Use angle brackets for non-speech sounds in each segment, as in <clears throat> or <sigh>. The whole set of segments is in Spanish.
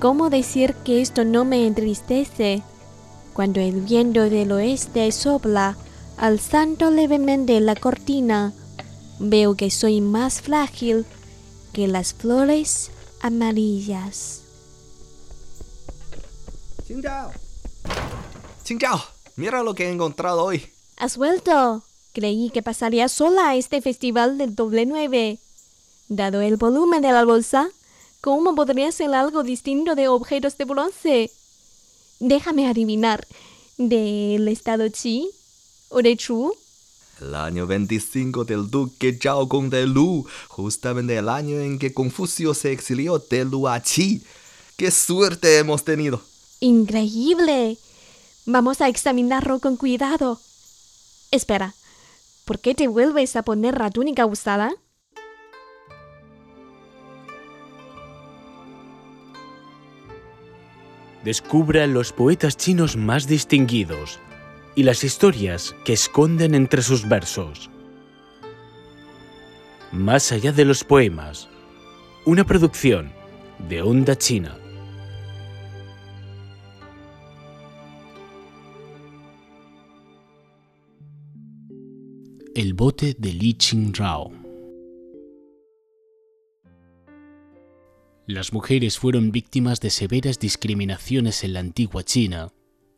¿Cómo decir que esto no me entristece? Cuando el viento del oeste sopla, alzando levemente la cortina, veo que soy más frágil que las flores amarillas. Chingao. Chingao, mira lo que he encontrado hoy. ¿Has vuelto? Creí que pasaría sola a este festival del doble nueve. Dado el volumen de la bolsa, ¿cómo podría ser algo distinto de objetos de bronce? Déjame adivinar, ¿del estado Qi o de Chu? El año 25 del duque Zhao Gong de Lu, justamente el año en que Confucio se exilió de Lu a Qi. ¡Qué suerte hemos tenido! Increíble. Vamos a examinarlo con cuidado. Espera, ¿por qué te vuelves a poner la túnica usada? Descubra los poetas chinos más distinguidos y las historias que esconden entre sus versos. Más allá de los poemas, una producción de Onda China. El bote de Li Qingrao. Las mujeres fueron víctimas de severas discriminaciones en la antigua China.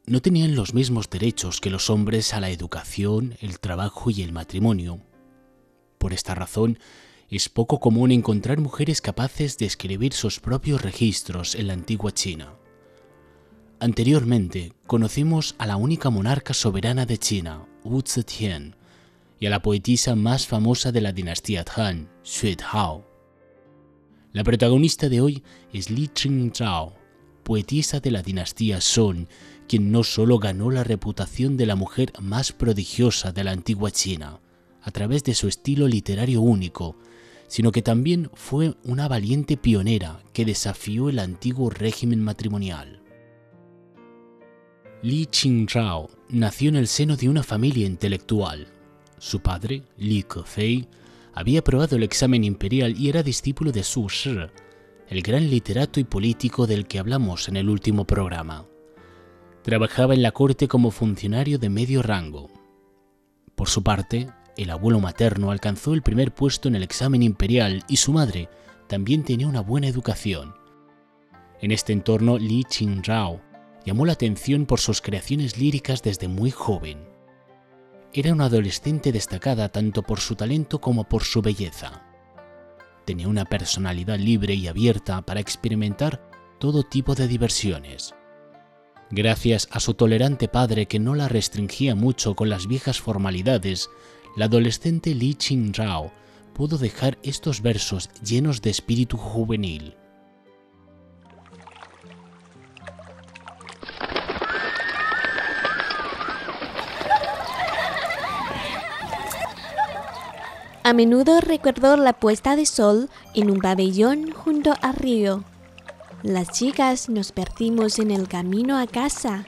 No tenían los mismos derechos que los hombres a la educación, el trabajo y el matrimonio. Por esta razón, es poco común encontrar mujeres capaces de escribir sus propios registros en la antigua China. Anteriormente, conocimos a la única monarca soberana de China, Wu Zetian, y a la poetisa más famosa de la dinastía Han, Xue Hao. La protagonista de hoy es Li Qingzhao, poetisa de la dinastía Song, quien no solo ganó la reputación de la mujer más prodigiosa de la antigua China, a través de su estilo literario único, sino que también fue una valiente pionera que desafió el antiguo régimen matrimonial. Li Qingzhao nació en el seno de una familia intelectual. Su padre, Li Kefei, había aprobado el examen imperial y era discípulo de Su Shi, el gran literato y político del que hablamos en el último programa. Trabajaba en la corte como funcionario de medio rango. Por su parte, el abuelo materno alcanzó el primer puesto en el examen imperial y su madre también tenía una buena educación. En este entorno, Li Qingzhao llamó la atención por sus creaciones líricas desde muy joven. Era una adolescente destacada tanto por su talento como por su belleza. Tenía una personalidad libre y abierta para experimentar todo tipo de diversiones. Gracias a su tolerante padre que no la restringía mucho con las viejas formalidades, la adolescente Li Qingzhao pudo dejar estos versos llenos de espíritu juvenil. A menudo recuerdo la puesta de sol en un pabellón junto al río. Las chicas nos perdimos en el camino a casa,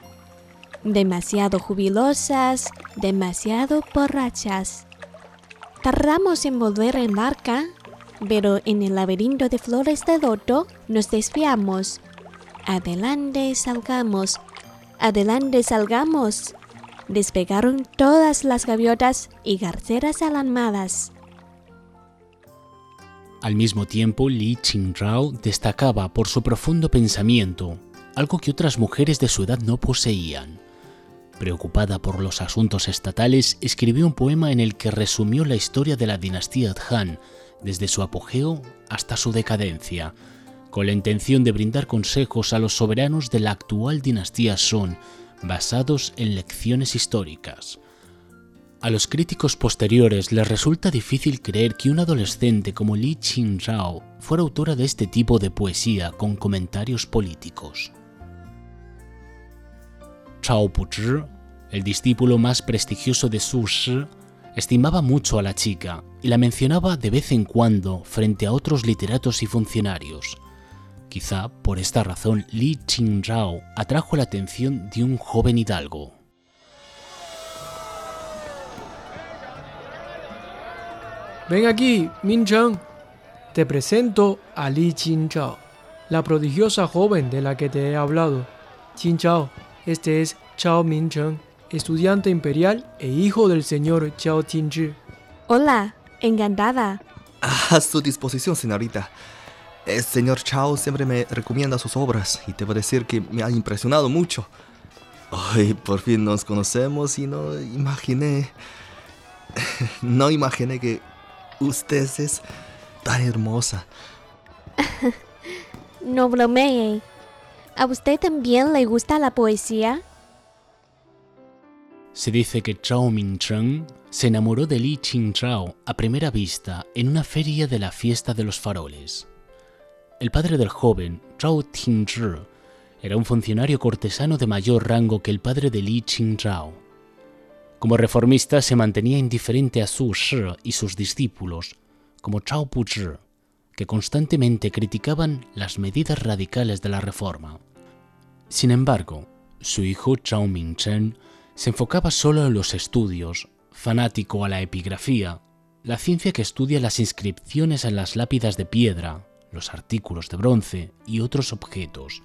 demasiado jubilosas, demasiado borrachas. Tardamos en volver en barca, pero en el laberinto de flores de loto nos desviamos. Adelante salgamos, adelante salgamos. Despegaron todas las gaviotas y garceras alarmadas. Al mismo tiempo, Li Qingzhao destacaba por su profundo pensamiento, algo que otras mujeres de su edad no poseían. Preocupada por los asuntos estatales, escribió un poema en el que resumió la historia de la dinastía Han, desde su apogeo hasta su decadencia, con la intención de brindar consejos a los soberanos de la actual dinastía Song, basados en lecciones históricas. A los críticos posteriores les resulta difícil creer que un adolescente como Li Qingzhao fuera autora de este tipo de poesía con comentarios políticos. Chao Puzhi, el discípulo más prestigioso de Su Shi, estimaba mucho a la chica y la mencionaba de vez en cuando frente a otros literatos y funcionarios. Quizá por esta razón Li Qingzhao atrajo la atención de un joven hidalgo. Ven aquí, Min Cheng. Te presento a Li Qingzhao. la prodigiosa joven de la que te he hablado. Qin Chao, este es Chao Mingcheng, estudiante imperial e hijo del señor Chao Qinzhi. Hola, encantada. A su disposición, señorita. El señor Chao siempre me recomienda sus obras y debo decir que me ha impresionado mucho. Hoy por fin nos conocemos y no imaginé... <laughs> No imaginé que usted es tan hermosa. <laughs> No bromee. ¿A usted también le gusta la poesía? Se dice que Zhao Mingcheng se enamoró de Li Qingzhao a primera vista en una feria de la fiesta de los faroles. El padre del joven, Zhao Tingzhi, era un funcionario cortesano de mayor rango que el padre de Li Qingzhao. Como reformista se mantenía indiferente a Su Shi y sus discípulos, como Zhao Puzhi, que constantemente criticaban las medidas radicales de la reforma. Sin embargo, su hijo Zhao Mingchen se enfocaba solo en los estudios, fanático a la epigrafía, la ciencia que estudia las inscripciones en las lápidas de piedra, los artículos de bronce y otros objetos,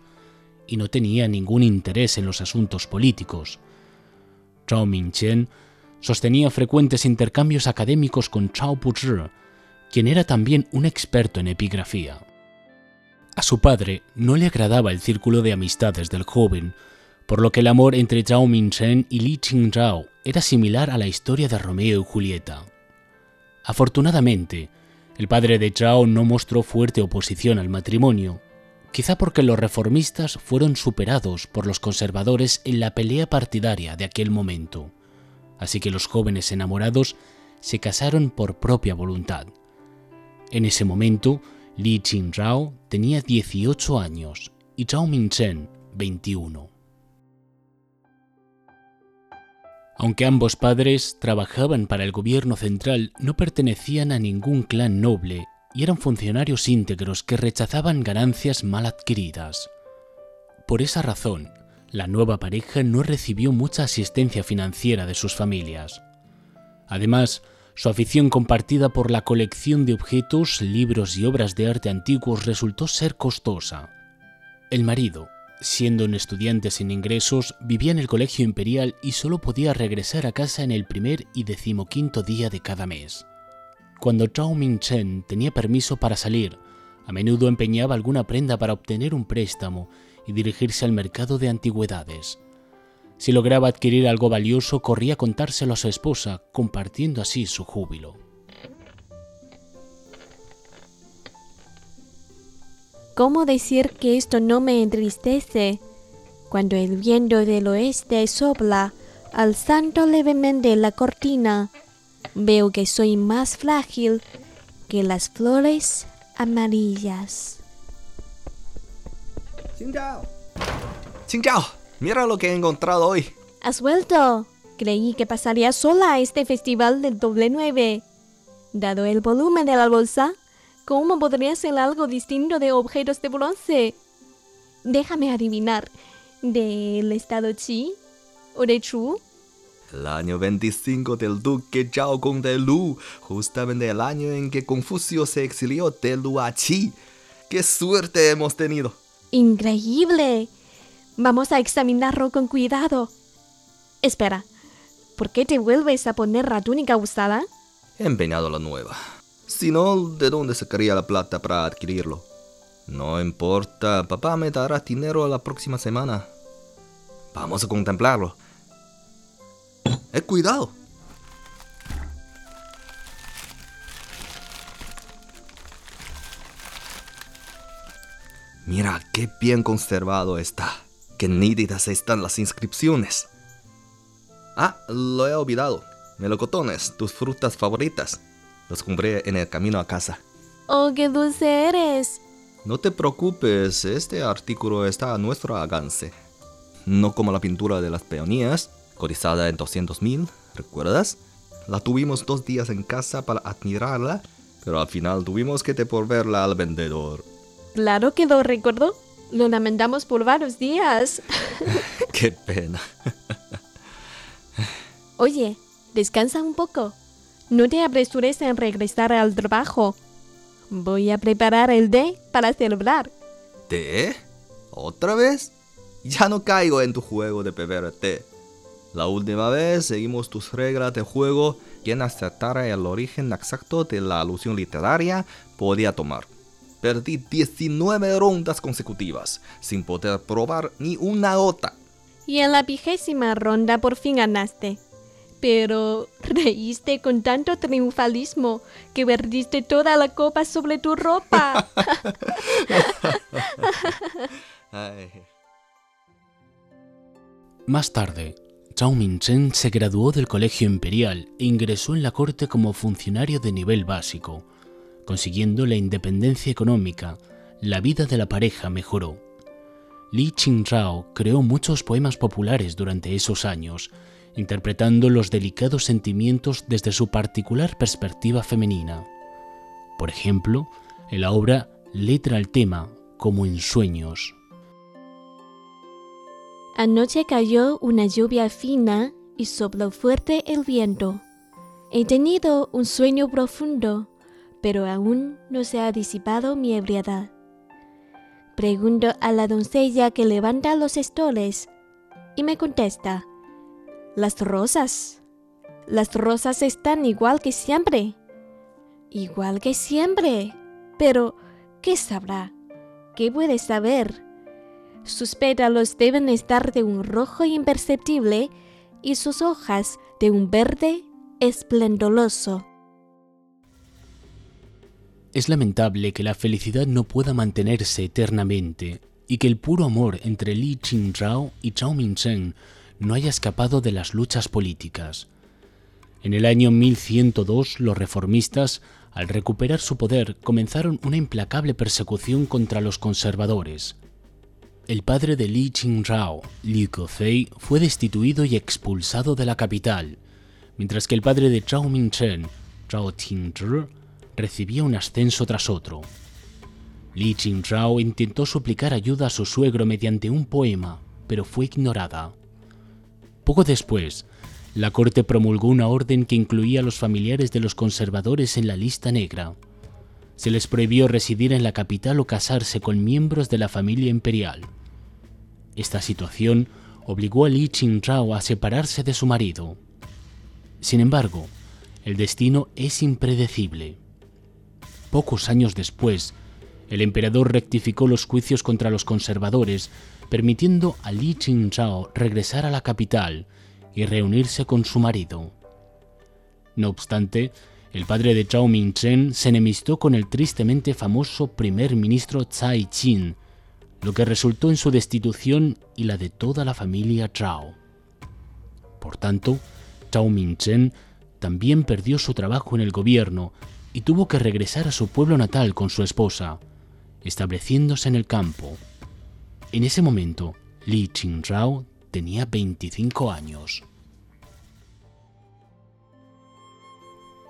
y no tenía ningún interés en los asuntos políticos. Zhao Mingchen sostenía frecuentes intercambios académicos con Chao Puzhi, quien era también un experto en epigrafía. A su padre no le agradaba el círculo de amistades del joven, por lo que el amor entre Zhao Mingchen y Li Qingzhao era similar a la historia de Romeo y Julieta. Afortunadamente, el padre de Zhao no mostró fuerte oposición al matrimonio, quizá porque los reformistas fueron superados por los conservadores en la pelea partidaria de aquel momento, así que los jóvenes enamorados se casaron por propia voluntad. En ese momento, Li Qingzhao tenía 18 años y Zhao Mingchen 21. Aunque ambos padres trabajaban para el gobierno central, no pertenecían a ningún clan noble y eran funcionarios íntegros que rechazaban ganancias mal adquiridas. Por esa razón, la nueva pareja no recibió mucha asistencia financiera de sus familias. Además, su afición compartida por la colección de objetos, libros y obras de arte antiguos resultó ser costosa. El marido, Siendo un estudiante sin ingresos, vivía en el colegio imperial y solo podía regresar a casa en el primer y decimoquinto día de cada mes. Cuando Zhao Mingchen tenía permiso para salir, a menudo empeñaba alguna prenda para obtener un préstamo y dirigirse al mercado de antigüedades. Si lograba adquirir algo valioso, corría a contárselo a su esposa, compartiendo así su júbilo. ¿Cómo decir que esto no me entristece? Cuando el viento del oeste sopla, alzando levemente la cortina, veo que soy más frágil que las flores amarillas. Chao. Chao, mira lo que he encontrado hoy. ¿Has vuelto? Creí que pasaría sola a este festival del doble nueve. Dado el volumen de la bolsa, ¿Cómo podría ser algo distinto de objetos de bronce? Déjame adivinar. ¿Del estado Qi? ¿O de Chu? El año 25 del duque Zhao Gong de Lu, justamente el año en que Confucio se exilió de Lu a Qi. ¡Qué suerte hemos tenido! ¡Increíble! Vamos a examinarlo con cuidado. Espera, ¿por qué te vuelves a poner la túnica usada? He empeñado la nueva. Si no, ¿de dónde sacaría la plata para adquirirlo? No importa, papá me dará dinero la próxima semana. Vamos a contemplarlo. ¡Eh, cuidado! Mira qué bien conservado está. Qué nítidas están las inscripciones. Ah, lo he olvidado. Melocotones, tus frutas favoritas. Los compré en el camino a casa. ¡Oh, qué dulce eres! No te preocupes, este artículo está a nuestro alcance. No como la pintura de las peonías, cotizada en 200 mil, ¿recuerdas? La tuvimos dos días en casa para admirarla, pero al final tuvimos que devolverla al vendedor. Claro que lo recuerdo. Lo lamentamos por varios días. <laughs> Qué pena. <laughs> Oye, descansa un poco. No te apresures en regresar al trabajo. Voy a preparar el té para celebrar. ¿Té? ¿Otra vez? Ya no caigo en tu juego de beber té. La última vez seguimos tus reglas de juego. Quien aceptara el origen exacto de la alusión literaria podía tomar. Perdí 19 rondas consecutivas, sin poder probar ni una gota. Y en la vigésima ronda por fin ganaste. Pero reíste con tanto triunfalismo que perdiste toda la copa sobre tu ropa. <laughs> <laughs> Ay. Más tarde, Zhao Mingchen se graduó del Colegio Imperial e ingresó en la corte como funcionario de nivel básico. Consiguiendo la independencia económica, la vida de la pareja mejoró. Li Qingzhao creó muchos poemas populares durante esos años, interpretando los delicados sentimientos desde su particular perspectiva femenina. Por ejemplo, en la obra Letra al tema, como en sueños. Anoche cayó una lluvia fina y sopló fuerte el viento. He tenido un sueño profundo, pero aún no se ha disipado mi ebriedad. Pregunto a la doncella que levanta los estoles y me contesta, las rosas. Las rosas están igual que siempre. Igual que siempre. Pero, ¿qué sabrá? ¿Qué puede saber? Sus pétalos deben estar de un rojo imperceptible y sus hojas de un verde esplendoroso. Es lamentable que la felicidad no pueda mantenerse eternamente y que el puro amor entre Li Qingzhao y Zhao Mingchen no haya escapado de las luchas políticas. En el año 1102 los reformistas, al recuperar su poder, comenzaron una implacable persecución contra los conservadores. El padre de Li Qingzhao, Li Kefei, fue destituido y expulsado de la capital, mientras que el padre de Zhao Mingchen, Zhao Tingzhi, recibía un ascenso tras otro. Li Qingzhao intentó suplicar ayuda a su suegro mediante un poema, pero fue ignorada. Poco después, la corte promulgó una orden que incluía a los familiares de los conservadores en la lista negra. Se les prohibió residir en la capital o casarse con miembros de la familia imperial. Esta situación obligó a Li Qingzhao a separarse de su marido. Sin embargo, el destino es impredecible. Pocos años después, el emperador rectificó los juicios contra los conservadores, permitiendo a Li Qingzhao regresar a la capital y reunirse con su marido. No obstante, el padre de Zhao Mingchen se enemistó con el tristemente famoso primer ministro Tsai Qin, lo que resultó en su destitución y la de toda la familia Zhao. Por tanto, Zhao Mingchen también perdió su trabajo en el gobierno y tuvo que regresar a su pueblo natal con su esposa, estableciéndose en el campo. En ese momento, Li Qingzhao tenía 25 años.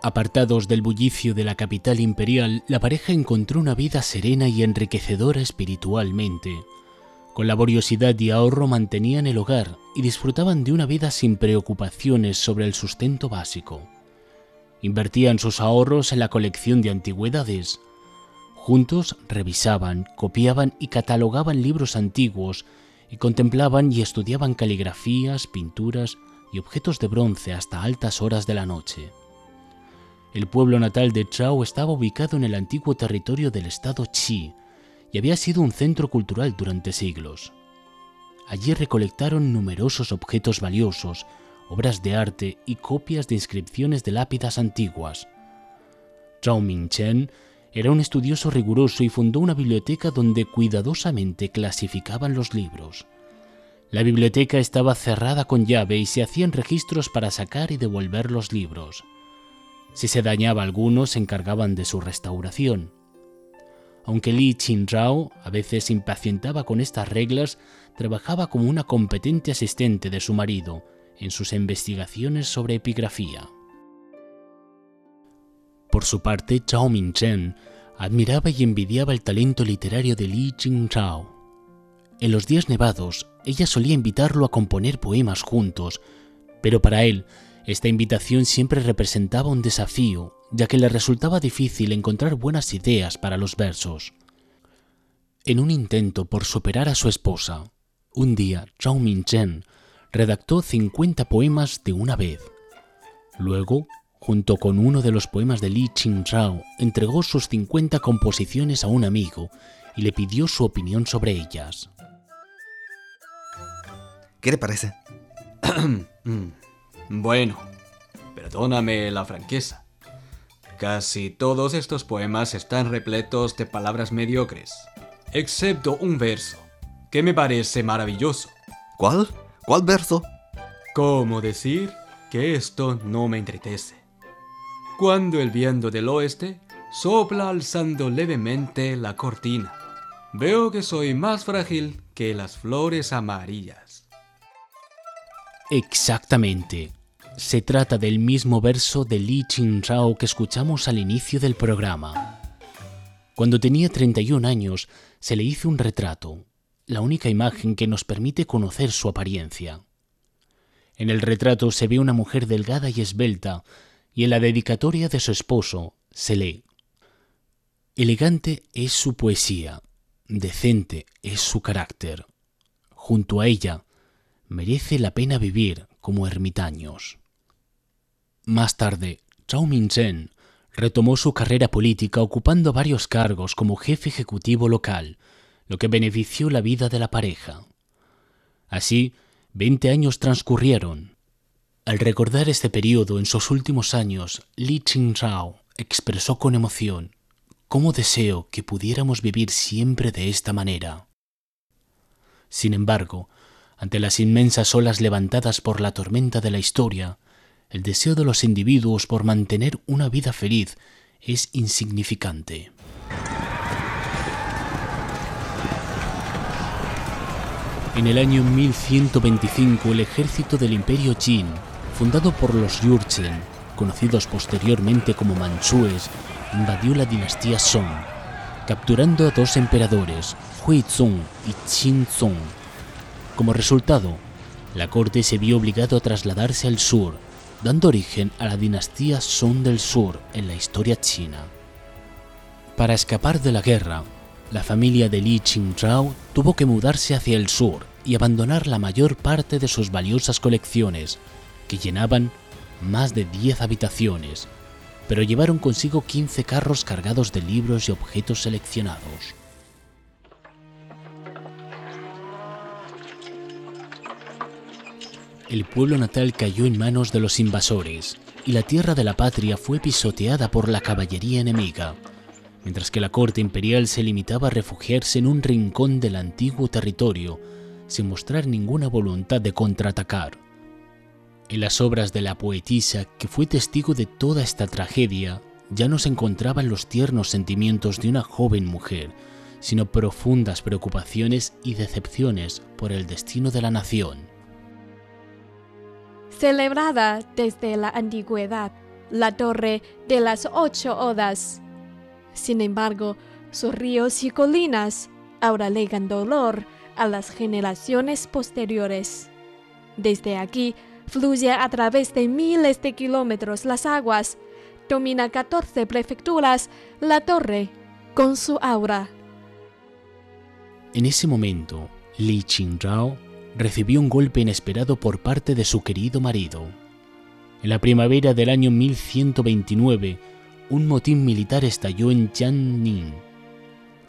Apartados del bullicio de la capital imperial, la pareja encontró una vida serena y enriquecedora espiritualmente. Con laboriosidad y ahorro mantenían el hogar y disfrutaban de una vida sin preocupaciones sobre el sustento básico. Invertían sus ahorros en la colección de antigüedades. Juntos revisaban, copiaban y catalogaban libros antiguos y contemplaban y estudiaban caligrafías, pinturas y objetos de bronce hasta altas horas de la noche. El pueblo natal de Chao estaba ubicado en el antiguo territorio del estado Qi y había sido un centro cultural durante siglos. Allí recolectaron numerosos objetos valiosos, obras de arte y copias de inscripciones de lápidas antiguas. Zhao Mingchen era un estudioso riguroso y fundó una biblioteca donde cuidadosamente clasificaban los libros. La biblioteca estaba cerrada con llave y se hacían registros para sacar y devolver los libros. Si se dañaba alguno, se encargaban de su restauración. Aunque Li Qinzhao a veces impacientaba con estas reglas, trabajaba como una competente asistente de su marido en sus investigaciones sobre epigrafía. Por su parte, Zhao Mingchen admiraba y envidiaba el talento literario de Li Qingzhao. En los días nevados, ella solía invitarlo a componer poemas juntos, pero para él esta invitación siempre representaba un desafío, ya que le resultaba difícil encontrar buenas ideas para los versos. En un intento por superar a su esposa, un día Zhao Mingzhen redactó 50 poemas de una vez. Luego, junto con uno de los poemas de Li Qingzhao, entregó sus 50 composiciones a un amigo y le pidió su opinión sobre ellas. ¿Qué le parece? <clears throat> Bueno, perdóname la franqueza. Casi todos estos poemas están repletos de palabras mediocres, excepto un verso, que me parece maravilloso. ¿Cuál? ¿Cuál verso? ¿Cómo decir que esto no me entristece? Cuando el viento del oeste sopla alzando levemente la cortina, veo que soy más frágil que las flores amarillas. Exactamente. Se trata del mismo verso de Li Qingzhao que escuchamos al inicio del programa. Cuando tenía 31 años, se le hizo un retrato, la única imagen que nos permite conocer su apariencia. En el retrato se ve una mujer delgada y esbelta, y en la dedicatoria de su esposo se lee, Elegante es su poesía, decente es su carácter. Junto a ella, merece la pena vivir como ermitaños. Más tarde, Zhao Mingzhen retomó su carrera política ocupando varios cargos como jefe ejecutivo local, lo que benefició la vida de la pareja. Así, veinte años transcurrieron. Al recordar este periodo en sus últimos años, Li Qingzhao expresó con emoción cómo deseo que pudiéramos vivir siempre de esta manera. Sin embargo, ante las inmensas olas levantadas por la tormenta de la historia, el deseo de los individuos por mantener una vida feliz es insignificante. En el año 1125 el ejército del imperio Qin, fundado por los Yurchen, conocidos posteriormente como manchúes, invadió la dinastía Song, capturando a dos emperadores, Huizong y Qinzong. Como resultado, la corte se vio obligado a trasladarse al sur, dando origen a la dinastía Song del Sur en la historia china. Para escapar de la guerra, la familia de Li Qingzhao tuvo que mudarse hacia el sur y abandonar la mayor parte de sus valiosas colecciones, que llenaban más de 10 habitaciones, pero llevaron consigo 15 carros cargados de libros y objetos seleccionados. El pueblo natal cayó en manos de los invasores y la tierra de la patria fue pisoteada por la caballería enemiga, mientras que la corte imperial se limitaba a refugiarse en un rincón del antiguo territorio sin mostrar ninguna voluntad de contraatacar. En las obras de la poetisa, que fue testigo de toda esta tragedia, ya no se encontraban los tiernos sentimientos de una joven mujer, sino profundas preocupaciones y decepciones por el destino de la nación. Celebrada desde la antigüedad, la torre de las ocho odas. Sin embargo, sus ríos y colinas ahora legan dolor a las generaciones posteriores. Desde aquí fluye a través de miles de kilómetros las aguas, domina 14 prefecturas, la torre, con su aura. En ese momento, Li Qingzhao recibió un golpe inesperado por parte de su querido marido. En la primavera del año 1129, un motín militar estalló en Jiangning.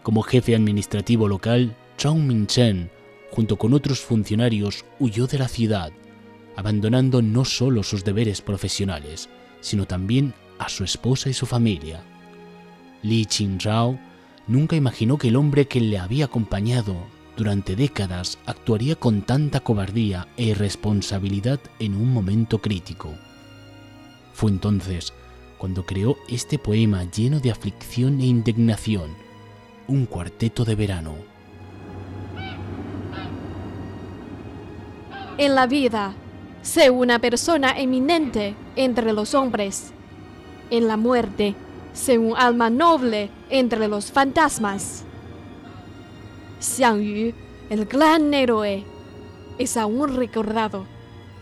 Como jefe administrativo local, Zhao Mingchen, junto con otros funcionarios, huyó de la ciudad, abandonando no solo sus deberes profesionales, sino también a su esposa y su familia. Li Qingzhao nunca imaginó que el hombre que le había acompañado durante décadas actuaría con tanta cobardía e irresponsabilidad en un momento crítico. Fue entonces cuando creó este poema lleno de aflicción e indignación, un cuarteto de verano. En la vida, sé una persona eminente entre los hombres. En la muerte, sé un alma noble entre los fantasmas. Xiang Yu, el gran héroe, es aún recordado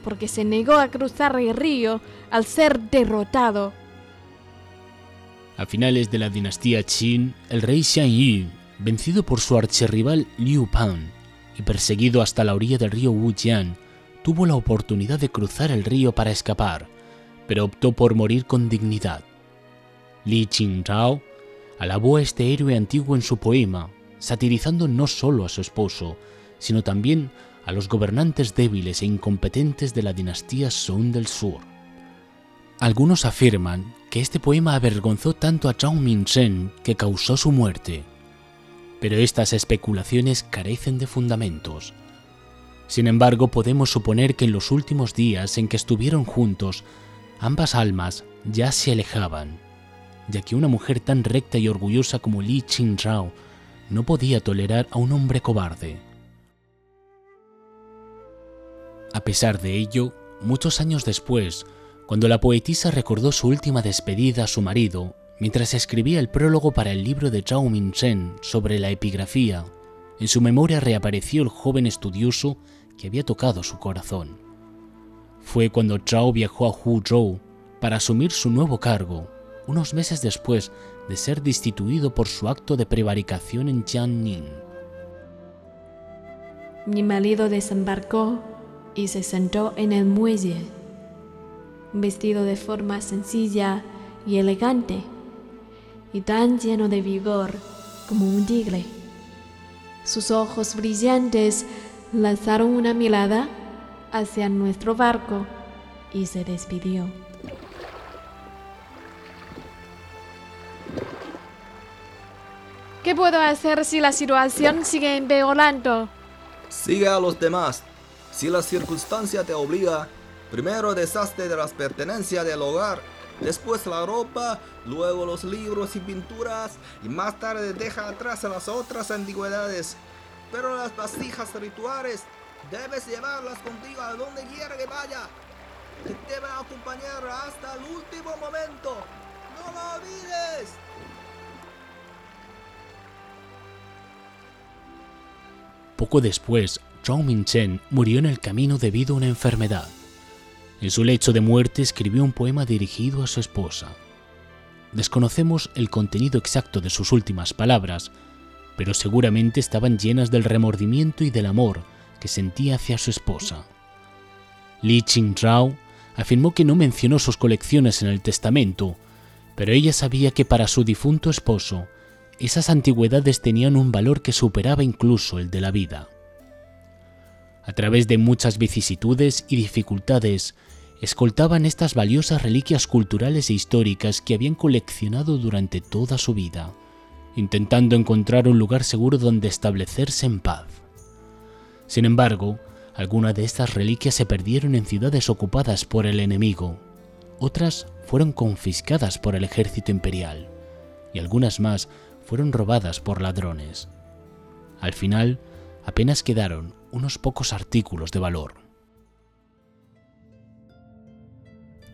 porque se negó a cruzar el río al ser derrotado. A finales de la dinastía Qin, el rey Xiang Yu vencido por su archirrival Liu Pan y perseguido hasta la orilla del río Wujian, tuvo la oportunidad de cruzar el río para escapar, pero optó por morir con dignidad. Li Qingzhao alabó a este héroe antiguo en su poema, satirizando no solo a su esposo, sino también a los gobernantes débiles e incompetentes de la dinastía Song del Sur. Algunos afirman que este poema avergonzó tanto a Zhao Mingzhen que causó su muerte, pero estas especulaciones carecen de fundamentos. Sin embargo, podemos suponer que en los últimos días en que estuvieron juntos, ambas almas ya se alejaban, ya que una mujer tan recta y orgullosa como Li Qingzhao no podía tolerar a un hombre cobarde. A pesar de ello, muchos años después, cuando la poetisa recordó su última despedida a su marido, mientras escribía el prólogo para el libro de Zhao Mingzhen sobre la epigrafía, en su memoria reapareció el joven estudioso que había tocado su corazón. Fue cuando Zhao viajó a Huzhou para asumir su nuevo cargo, unos meses después de ser destituido por su acto de prevaricación en Jiangning. Mi marido desembarcó y se sentó en el muelle, vestido de forma sencilla y elegante, y tan lleno de vigor como un tigre. Sus ojos brillantes lanzaron una mirada hacia nuestro barco y se despidió. Puedo hacer si la situación sigue empeorando? Sigue a los demás. Si la circunstancia te obliga, primero deshazte de las pertenencias del hogar, después la ropa, luego los libros y pinturas, y más tarde deja atrás las otras antigüedades. Pero las vasijas rituales debes llevarlas contigo a donde quiera que vaya. Te deben acompañar hasta el último momento. ¡No lo olvides! Poco después, Zhao Mingchen murió en el camino debido a una enfermedad. En su lecho de muerte escribió un poema dirigido a su esposa. Desconocemos el contenido exacto de sus últimas palabras, pero seguramente estaban llenas del remordimiento y del amor que sentía hacia su esposa. Li Qingzhao afirmó que no mencionó sus colecciones en el testamento, pero ella sabía que para su difunto esposo esas antigüedades tenían un valor que superaba incluso el de la vida. A través de muchas vicisitudes y dificultades, escoltaban estas valiosas reliquias culturales e históricas que habían coleccionado durante toda su vida, intentando encontrar un lugar seguro donde establecerse en paz. Sin embargo, algunas de estas reliquias se perdieron en ciudades ocupadas por el enemigo, otras fueron confiscadas por el ejército imperial, y algunas más fueron robadas por ladrones. Al final, apenas quedaron unos pocos artículos de valor.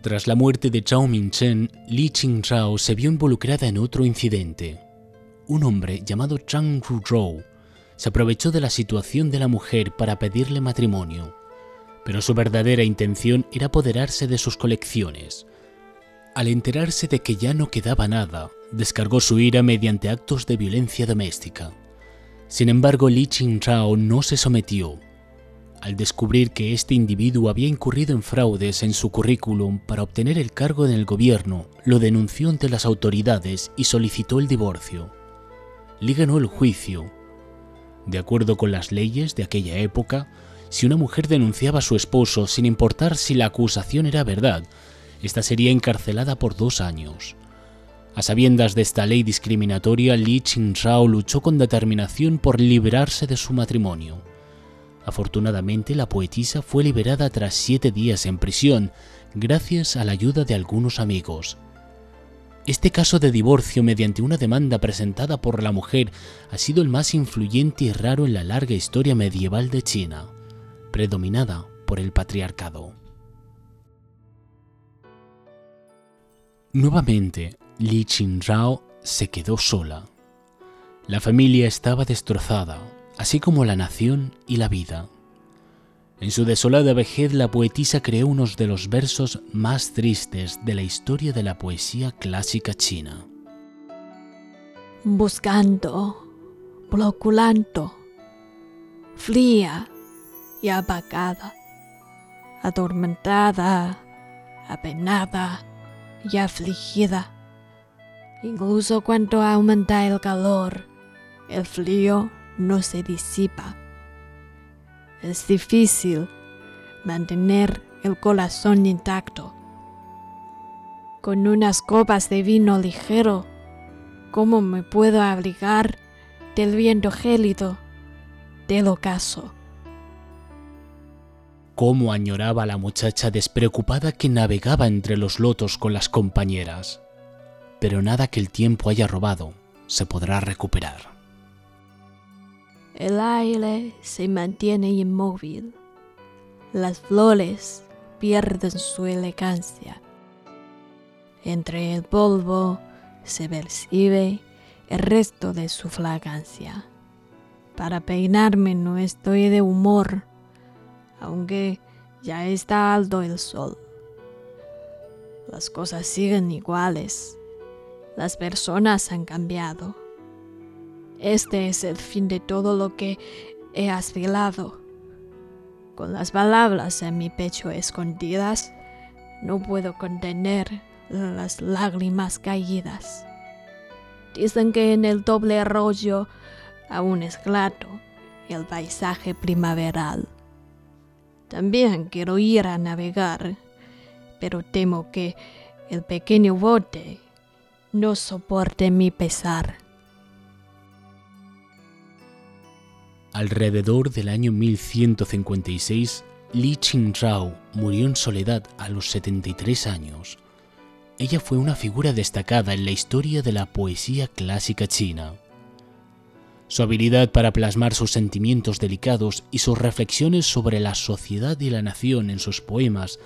Tras la muerte de Zhao Mingchen, Li Qingzhao se vio involucrada en otro incidente. Un hombre llamado Zhang Ruzhou se aprovechó de la situación de la mujer para pedirle matrimonio, pero su verdadera intención era apoderarse de sus colecciones. Al enterarse de que ya no quedaba nada, descargó su ira mediante actos de violencia doméstica. Sin embargo, Li Qingzhao no se sometió. Al descubrir que este individuo había incurrido en fraudes en su currículum para obtener el cargo en el gobierno, lo denunció ante las autoridades y solicitó el divorcio. Li ganó el juicio. De acuerdo con las leyes de aquella época, si una mujer denunciaba a su esposo sin importar si la acusación era verdad, esta sería encarcelada por dos años. A sabiendas de esta ley discriminatoria, Li Qingzhao luchó con determinación por librarse de su matrimonio. Afortunadamente, la poetisa fue liberada tras siete días en prisión, gracias a la ayuda de algunos amigos. Este caso de divorcio mediante una demanda presentada por la mujer ha sido el más influyente y raro en la larga historia medieval de China, predominada por el patriarcado. Nuevamente, Li Qingzhao se quedó sola. La familia estaba destrozada, así como la nación y la vida. En su desolada vejez la poetisa creó unos de los versos más tristes de la historia de la poesía clásica china. Buscando, reproculando, fría y apagada, atormentada, apenada y afligida. Incluso cuando aumenta el calor, el frío no se disipa. Es difícil mantener el corazón intacto. Con unas copas de vino ligero, ¿cómo me puedo abrigar del viento gélido del ocaso? Cómo añoraba la muchacha despreocupada que navegaba entre los lotos con las compañeras. Pero nada que el tiempo haya robado se podrá recuperar. El aire se mantiene inmóvil. Las flores pierden su elegancia. Entre el polvo se percibe el resto de su fragancia. Para peinarme no estoy de humor, aunque ya está alto el sol. Las cosas siguen iguales. Las personas han cambiado. Este es el fin de todo lo que he aspirado. Con las palabras en mi pecho escondidas, no puedo contener las lágrimas caídas. Dicen que en el doble arroyo aún es claro el paisaje primaveral. También quiero ir a navegar, pero temo que el pequeño bote no soporte mi pesar. Alrededor del año 1156, Li Qingzhao murió en soledad a los 73 años. Ella fue una figura destacada en la historia de la poesía clásica china. Su habilidad para plasmar sus sentimientos delicados y sus reflexiones sobre la sociedad y la nación en sus poemas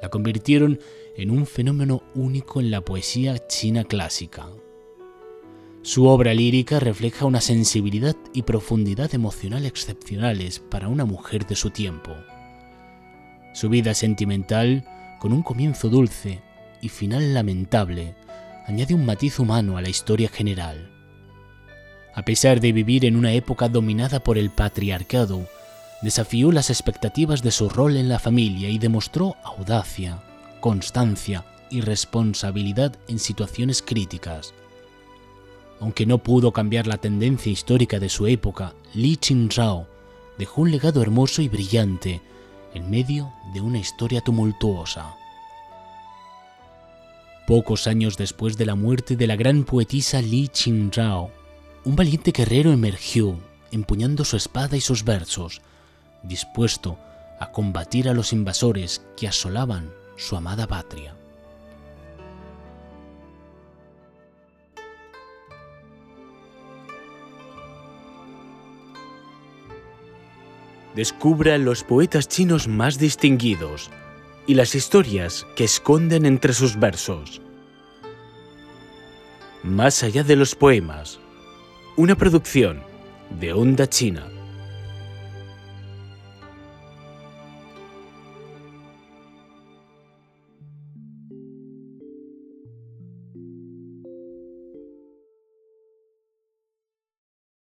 la convirtieron en un fenómeno único en la poesía china clásica. Su obra lírica refleja una sensibilidad y profundidad emocional excepcionales para una mujer de su tiempo. Su vida sentimental, con un comienzo dulce y final lamentable, añade un matiz humano a la historia general. A pesar de vivir en una época dominada por el patriarcado, desafió las expectativas de su rol en la familia y demostró audacia, constancia y responsabilidad en situaciones críticas. Aunque no pudo cambiar la tendencia histórica de su época, Li Qingzhao dejó un legado hermoso y brillante en medio de una historia tumultuosa. Pocos años después de la muerte de la gran poetisa Li Qingzhao, un valiente guerrero emergió, empuñando su espada y sus versos, dispuesto a combatir a los invasores que asolaban su amada patria. Descubra los poetas chinos más distinguidos y las historias que esconden entre sus versos. Más allá de los poemas, una producción de Onda China.